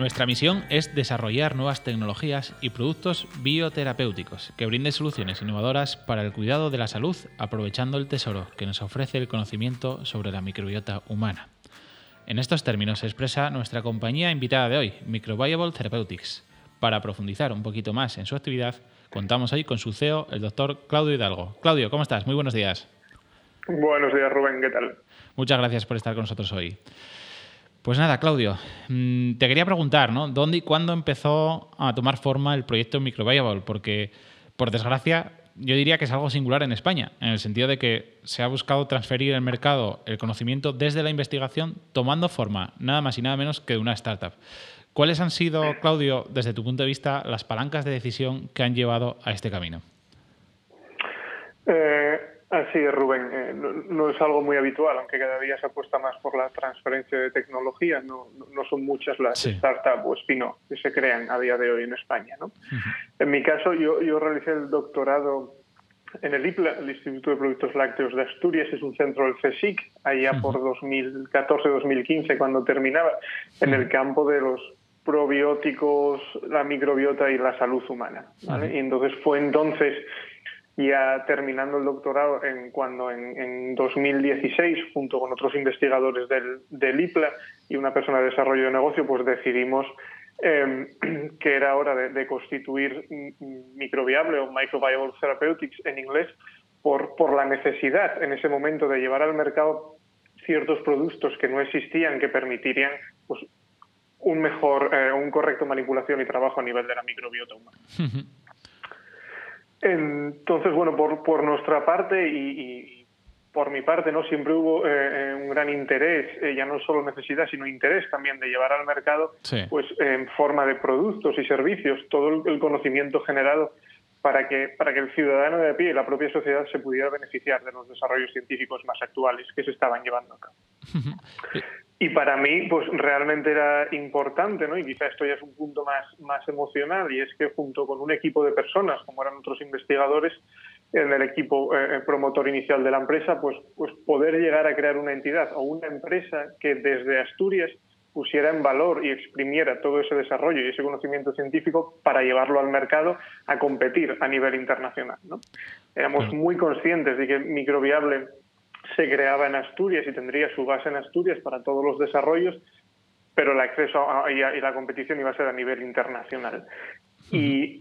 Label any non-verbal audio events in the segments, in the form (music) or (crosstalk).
Nuestra misión es desarrollar nuevas tecnologías y productos bioterapéuticos que brinden soluciones innovadoras para el cuidado de la salud, aprovechando el tesoro que nos ofrece el conocimiento sobre la microbiota humana. En estos términos se expresa nuestra compañía invitada de hoy, Microbiable Therapeutics. Para profundizar un poquito más en su actividad, contamos hoy con su CEO, el doctor Claudio Hidalgo. Claudio, ¿cómo estás? Muy buenos días. Buenos días, Rubén, ¿qué tal? Muchas gracias por estar con nosotros hoy. Pues nada, Claudio, mm, te quería preguntar, ¿no? ¿Dónde y cuándo empezó a tomar forma el proyecto Microbiable? Porque, por desgracia, yo diría que es algo singular en España, en el sentido de que se ha buscado transferir al mercado el conocimiento desde la investigación, tomando forma nada más y nada menos que de una startup. ¿Cuáles han sido, Claudio, desde tu punto de vista, las palancas de decisión que han llevado a este camino? Eh, Es, Rubén. Eh, no, es algo muy habitual, aunque cada día se apuesta más por la transferencia de tecnología. No, no son muchas las startups o spin que se crean a día de hoy en España. ¿no? En mi caso, yo, yo realicé el doctorado en el IPLA, el Instituto de Productos Lácteos de Asturias, es un centro del CSIC, allá por 2014-2015, cuando terminaba, en el campo de los probióticos, la microbiota y la salud humana. ¿vale? Y entonces fue entonces ya terminando el doctorado en, cuando en, 2016, junto con otros investigadores del, del, IPLA y una persona de desarrollo de negocio, pues decidimos em, (clears throat) que era hora de, constituir microviable o microbiable therapeutics en inglés por, por la necesidad en ese momento de llevar al mercado ciertos productos que no existían que permitirían pues, un mejor, eh, un correcto manipulación y trabajo a nivel de la microbiota humana. (laughs) Entonces, bueno, por, por nuestra parte y, por mi parte, no siempre hubo eh, eh, un gran interés, eh, ya no solo necesidad, sino interés también de llevar al mercado, pues en forma de productos y servicios, todo el, conocimiento generado para que, para que el ciudadano de a pie y la propia sociedad se pudiera beneficiar de los desarrollos científicos más actuales que se estaban llevando a cabo. (laughs) Y para mí, pues realmente era importante, ¿no? Y quizá esto ya es un punto más, más emocional, y es que junto con un equipo de personas, como eran otros investigadores, en el equipo eh, promotor inicial de la empresa, pues, pues poder llegar a crear una entidad o una empresa que desde Asturias pusiera en valor y exprimiera todo ese desarrollo y ese conocimiento científico para llevarlo al mercado a competir a nivel internacional. ¿no? Éramos muy conscientes de que Microviable se creaba en Asturias y tendría su base en Asturias para todos los desarrollos, pero el acceso y, la competición iba a ser a nivel internacional. Y,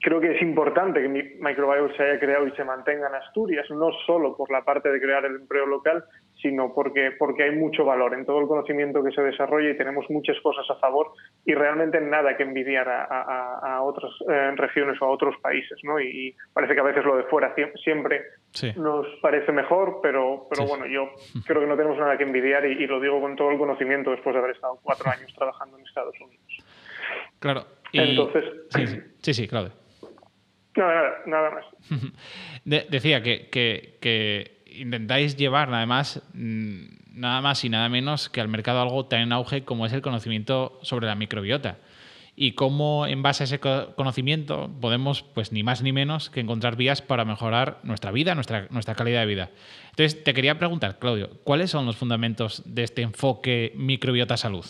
creo que es importante que Microbiome se haya creado y se mantenga en Asturias, no solo por la parte de crear el empleo local, sino porque, porque hay mucho valor en todo el conocimiento que se desarrolla y tenemos muchas cosas a favor y realmente nada que envidiar a, otras eh, regiones o a otros países. ¿no? Y, parece que a veces lo de fuera siempre nos parece mejor, pero, pero bueno, yo creo que no tenemos nada que envidiar y, lo digo con todo el conocimiento después de haber estado cuatro (laughs) años trabajando en Estados Unidos. Claro. Entonces. Sí, sí, claro. nada, nada más. (laughs) decía que, que intentáis llevar nada más, mm, nada más y nada menos que al mercado algo tan en auge como es el conocimiento sobre la microbiota. Y cómo en base a ese conocimiento podemos, pues ni más ni menos, que encontrar vías para mejorar nuestra vida, nuestra, nuestra calidad de vida. Entonces, te quería preguntar, Claudio, ¿cuáles son los fundamentos de este enfoque microbiota salud?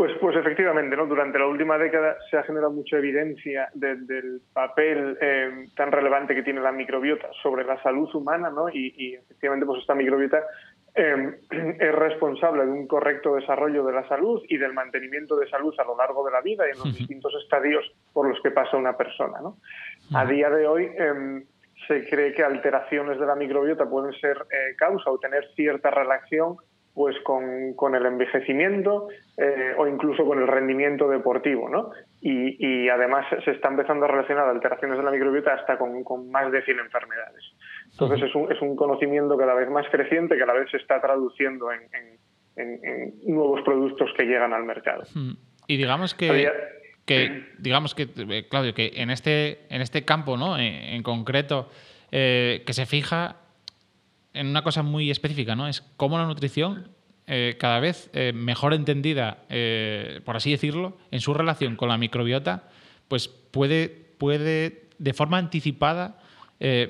Pues, pues efectivamente, ¿no? durante la última década se ha generado mucha evidencia del papel eh, tan relevante que tiene la microbiota sobre la salud humana ¿no? y, efectivamente pues esta microbiota eh, (clears throat) es responsable de un correcto desarrollo de la salud y del mantenimiento de salud a lo largo de la vida y en los distintos estadios por los que pasa una persona. ¿no? A día de hoy em, se cree que alteraciones de la microbiota pueden ser eh, causa o tener cierta relación pues con, con el envejecimiento eh, o incluso con el rendimiento deportivo, ¿no? Y, y, además se está empezando a relacionar alteraciones de la microbiota hasta con, con más de 100 enfermedades. Entonces es, un, es un conocimiento cada vez más creciente que a la vez se está traduciendo en, en, nuevos productos que llegan al mercado. Y digamos que... que, digamos que, eh, Claudio, que en este, en este campo, ¿no? En, concreto, eh, que se fija en una cosa muy específica, ¿no? Es cómo la nutrición, eh, cada vez mejor entendida, por así decirlo, en su relación con la microbiota, pues puede, puede de forma anticipada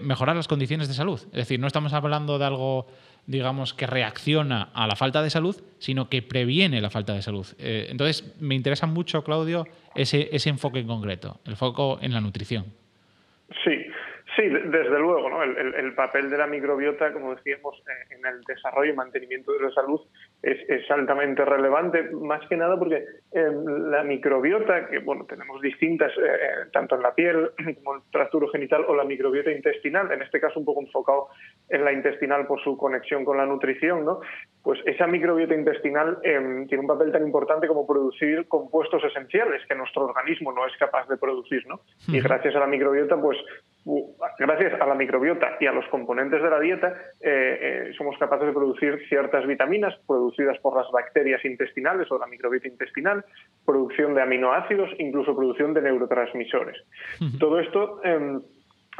mejorar las condiciones de salud. Es decir, no estamos hablando de algo digamos, que reacciona a la falta de salud, sino que previene la falta de salud. Eh, entonces, me interesa mucho, Claudio, ese, ese enfoque en concreto, el foco en la nutrición. Sí, Sí, desde luego, ¿no? el, papel de la microbiota, como decíamos, eh, en el desarrollo y mantenimiento de la salud es, altamente relevante, más que nada porque em, la microbiota, que bueno, tenemos distintas, eh, eh, tanto en la piel (clears throat) como en el tracto genital o la microbiota intestinal, en este caso un poco enfocado en la intestinal por su conexión con la nutrición, ¿no? pues esa microbiota intestinal em, tiene un papel tan importante como producir compuestos esenciales que nuestro organismo no es capaz de producir. ¿no? Y gracias a la microbiota, pues gracias a la microbiota y a los componentes de la dieta, eh, eh, somos capaces de producir ciertas vitaminas producidas por las bacterias intestinales o la microbiota intestinal, producción de aminoácidos, incluso producción de neurotransmisores. Todo esto em,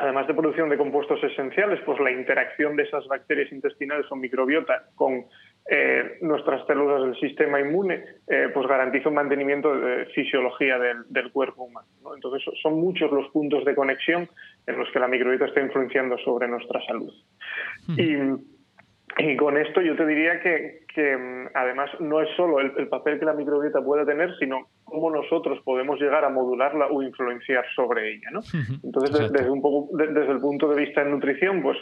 además de producción de compuestos esenciales, pues la interacción de esas bacterias intestinales o microbiota con eh, nuestras células del sistema inmune, eh, pues garantiza un mantenimiento de fisiología del, cuerpo humano. Entonces, son muchos los puntos de conexión en los que la microbiota está influenciando sobre nuestra salud. Y y con esto yo te diría que, además no es solo el, papel que la microbiota puede tener, sino cómo nosotros podemos llegar a modularla o influenciar sobre ella. ¿no? Entonces, desde, un poco, desde el punto de vista de nutrición, pues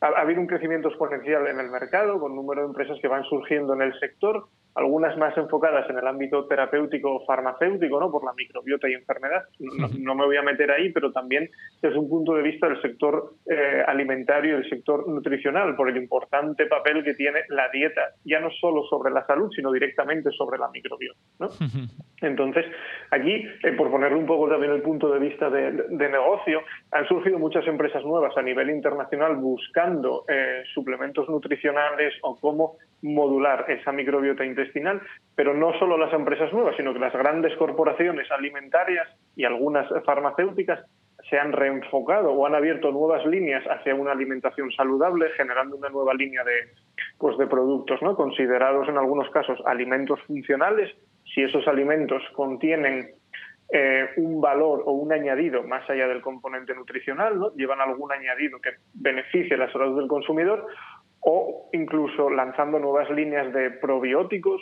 ha, habido un crecimiento exponencial en el mercado, con número de empresas que van surgiendo en el sector, algunas más enfocadas en el ámbito terapéutico o farmacéutico, ¿no? por la microbiota y enfermedad. No, me voy a meter ahí, pero también desde un punto de vista del sector eh, alimentario y del sector nutricional, por el importante papel que tiene la dieta, ya no solo sobre la salud, sino directamente sobre la microbiota. ¿no? Entonces, aquí, eh, por ponerle un poco también el punto de vista de, negocio, han surgido muchas empresas nuevas a nivel internacional buscando eh, suplementos nutricionales o cómo modular esa microbiota intestinal, pero no solo las empresas nuevas, sino que las grandes corporaciones alimentarias y algunas farmacéuticas se han reenfocado o han abierto nuevas líneas hacia una alimentación saludable, generando una nueva línea de, pues, de productos, ¿no? considerados en algunos casos alimentos funcionales, si esos alimentos contienen eh, un valor o un añadido más allá del componente nutricional, ¿no? llevan algún añadido que beneficie la salud del consumidor, o incluso lanzando nuevas líneas de probióticos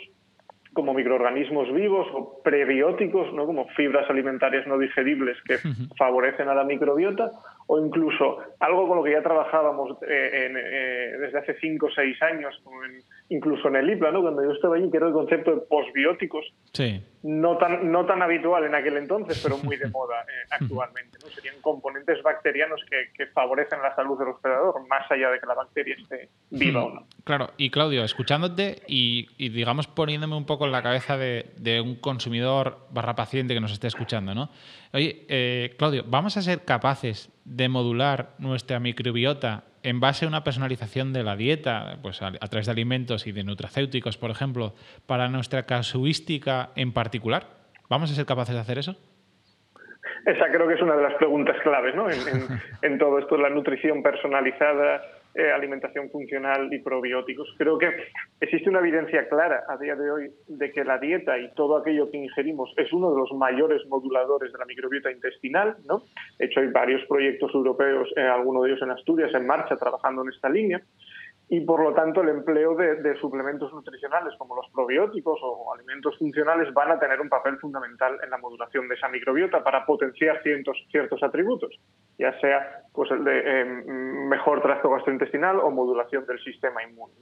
como microorganismos vivos o prebióticos, ¿no? como fibras alimentarias no digeribles que favorecen a la microbiota, o incluso algo con lo que ya trabajábamos eh, eh, desde hace cinco o seis años, incluso en el IPLA, ¿no? cuando yo estaba allí, que era el concepto de posbióticos, sí. no, tan, no tan habitual en aquel entonces, pero muy de moda eh, (laughs) actualmente. ¿no? Serían componentes bacterianos que, favorecen la salud del hospedador, más allá de que la bacteria esté viva o no. Claro, y Claudio, escuchándote y, digamos poniéndome un poco en la cabeza de, de un consumidor barra paciente que nos esté escuchando, ¿no? Oye, eh, Claudio, ¿vamos a ser capaces de modular nuestra microbiota en base a una personalización de la dieta, pues a, través de alimentos y de nutracéuticos, por ejemplo, para nuestra casuística en particular? ¿Vamos a ser capaces de hacer eso? Esa creo que es una de las preguntas claves ¿no? en, (laughs) todo esto, la nutrición personalizada, eh, alimentación funcional y probióticos. Creo que existe una evidencia clara a día de hoy de que la dieta y todo aquello que ingerimos es uno de los mayores moduladores de la microbiota intestinal. ¿no? De hecho, hay varios proyectos europeos, eh, algunos de ellos en Asturias, en marcha, trabajando en esta línea y por lo tanto el empleo de, suplementos nutricionales como los probióticos o alimentos funcionales van a tener un papel fundamental en la modulación de esa microbiota para potenciar ciertos, ciertos atributos, ya sea pues el de em, mejor tracto gastrointestinal o modulación del sistema inmune.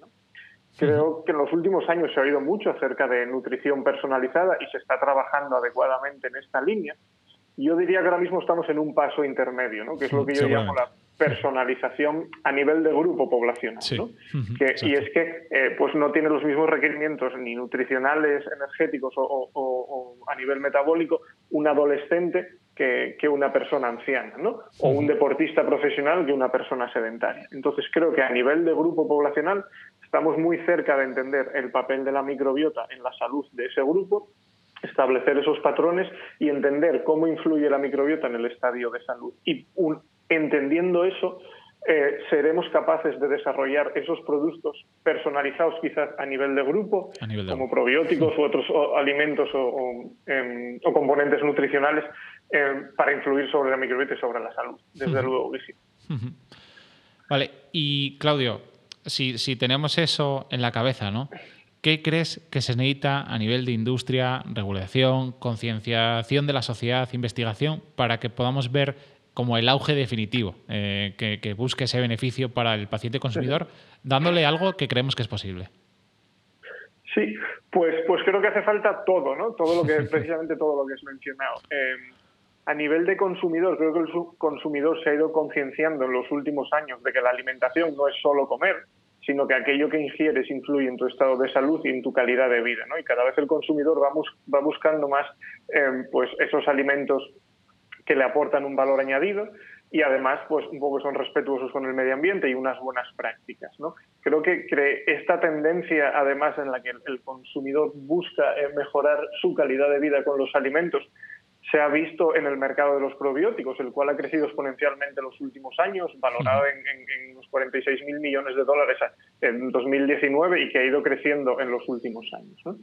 Creo que en los últimos años se ha oído mucho acerca de nutrición personalizada y se está trabajando adecuadamente en esta línea. Yo diría que ahora mismo estamos en un paso intermedio, ¿no? que es lo que yo llamo la personalización a nivel de grupo poblacional. ¿no? y es que eh, pues no tiene los mismos requerimientos ni nutricionales, energéticos o, a nivel metabólico un adolescente que, una persona anciana, ¿no? o un deportista profesional que una persona sedentaria. Entonces creo que a nivel de grupo poblacional estamos muy cerca de entender el papel de la microbiota en la salud de ese grupo establecer esos patrones y entender cómo influye la microbiota en el estadio de salud. Y entendiendo eso, eh, seremos capaces de desarrollar esos productos personalizados quizás a nivel de grupo, como probióticos u otros alimentos em, o, componentes nutricionales em, para influir sobre la microbiota y sobre la salud. Desde luego que sí. Vale, y Claudio, si, si tenemos eso en la cabeza, ¿no? ¿Qué crees que se necesita a nivel de industria, regulación, concienciación de la sociedad, investigación, para que podamos ver como el auge definitivo, eh, que, busque ese beneficio para el paciente consumidor, dándole algo que creemos que es posible? Sí, pues, pues creo que hace falta todo, ¿no? Todo lo que, (laughs) precisamente todo lo que has mencionado. Em, a nivel de consumidor, creo que el consumidor se ha ido concienciando en los últimos años de que la alimentación no es solo comer, sino que aquello que ingieres influye en tu estado de salud y en tu calidad de vida, ¿no? Y cada vez el consumidor va, va buscando más em, pues esos alimentos que le aportan un valor añadido y además pues un poco son respetuosos con el medio ambiente y unas buenas prácticas. ¿no? Creo que esta tendencia además en la que el consumidor busca eh, mejorar su calidad de vida con los alimentos se ha visto en el mercado de los probióticos, el cual ha crecido exponencialmente en los últimos años, valorado en, unos 46 mil millones de dólares en 2019 y que ha ido creciendo en los últimos años.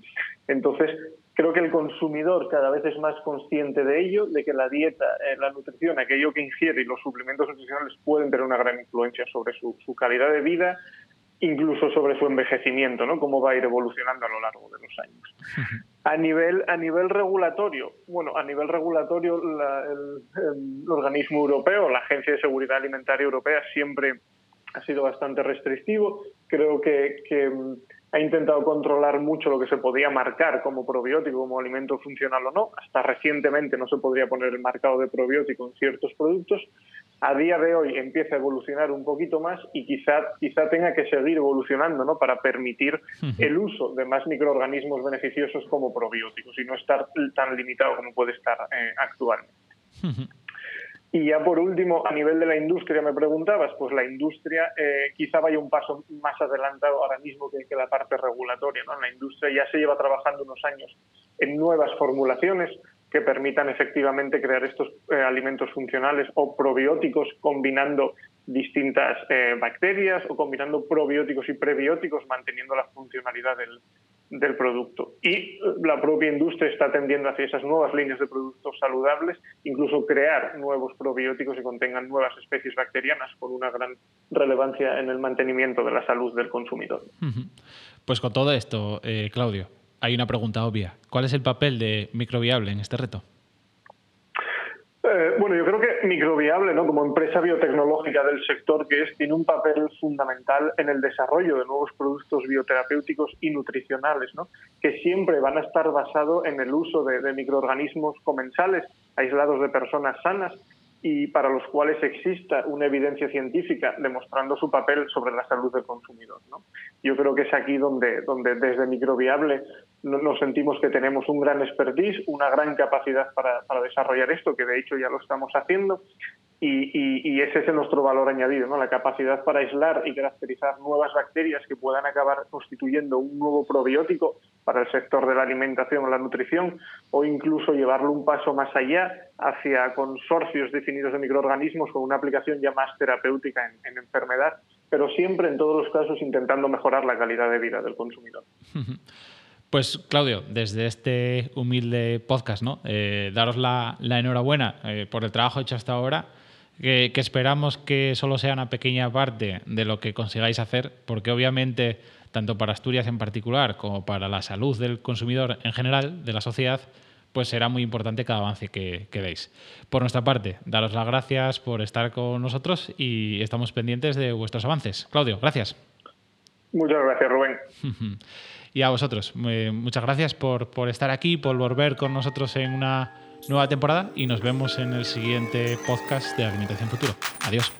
Entonces, creo que el consumidor cada vez es más consciente de ello, de que la dieta, eh, la nutrición, aquello que ingiere y los suplementos nutricionales pueden tener una gran influencia sobre su calidad de vida, incluso sobre su envejecimiento, ¿no? Cómo va a ir evolucionando a lo largo de los años. A nivel, a nivel regulatorio, bueno, a nivel regulatorio el, organismo europeo, la Agencia de Seguridad Alimentaria Europea, siempre ha sido bastante restrictivo. Creo que, que mm, ha intentado controlar mucho lo que se podía marcar como probiótico, como alimento funcional o no. Hasta recientemente no se podría poner el marcado de probiótico en ciertos productos a día de hoy empieza a evolucionar un poquito más y quizá, quizá tenga que seguir evolucionando ¿no? para permitir el uso de más microorganismos beneficiosos como probióticos y no estar tan limitado como puede estar eh, actualmente. Y ya por último, a nivel de la industria, me preguntabas, pues la industria eh, quizá vaya un paso más adelantado ahora mismo que, que la parte regulatoria. ¿no? La industria ya se lleva trabajando unos años en nuevas formulaciones, que permitan efectivamente crear estos eh, alimentos funcionales o probióticos combinando distintas eh, bacterias o combinando probióticos y prebióticos manteniendo la funcionalidad del, producto. Y eh, la propia industria está tendiendo hacia esas nuevas líneas de productos saludables, incluso crear nuevos probióticos que contengan nuevas especies bacterianas con una gran relevancia en el mantenimiento de la salud del consumidor. Pues con todo esto, Claudio, hay una pregunta obvia. ¿Cuál es el papel de Microviable en este reto? Eh, bueno, yo creo que Microviable, ¿no? como empresa biotecnológica del sector que es, tiene un papel fundamental en el desarrollo de nuevos productos bioterapéuticos y nutricionales, ¿no? que siempre van a estar basados en el uso de, de microorganismos comensales aislados de personas sanas y para los cuales exista una evidencia científica demostrando su papel sobre la salud del consumidor. ¿no? Yo creo que es aquí donde, donde desde Microviable nos sentimos que tenemos un gran expertise, una gran capacidad para, para desarrollar esto, que de hecho ya lo estamos haciendo, y, ese es nuestro valor añadido, ¿no? la capacidad para aislar y caracterizar nuevas bacterias que puedan acabar constituyendo un nuevo probiótico para el sector de la alimentación o la nutrición, o incluso llevarlo un paso más allá hacia consorcios definidos de microorganismos con una aplicación ya más terapéutica en, enfermedad, pero siempre en todos los casos intentando mejorar la calidad de vida del consumidor. (laughs) Pues Claudio, desde este humilde podcast, ¿no? Eh, daros la, enhorabuena eh, por el trabajo hecho hasta ahora que, esperamos que solo sea una pequeña parte de lo que consigáis hacer, porque obviamente, tanto para Asturias en particular como para la salud del consumidor en general, de la sociedad, pues será muy importante cada avance que, que deis. Por nuestra parte, daros las gracias por estar con nosotros y estamos pendientes de vuestros avances. Claudio, gracias. Muchas gracias, Rubén. (laughs) y a vosotros, muchas gracias por, por estar aquí, por volver con nosotros en una nueva temporada y nos vemos en el siguiente podcast de Alimentación Futuro. Adiós.